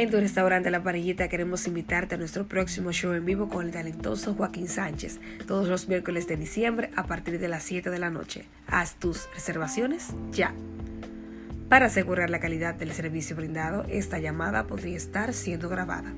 En tu restaurante La Parillita queremos invitarte a nuestro próximo show en vivo con el talentoso Joaquín Sánchez, todos los miércoles de diciembre a partir de las 7 de la noche. Haz tus reservaciones ya. Para asegurar la calidad del servicio brindado, esta llamada podría estar siendo grabada.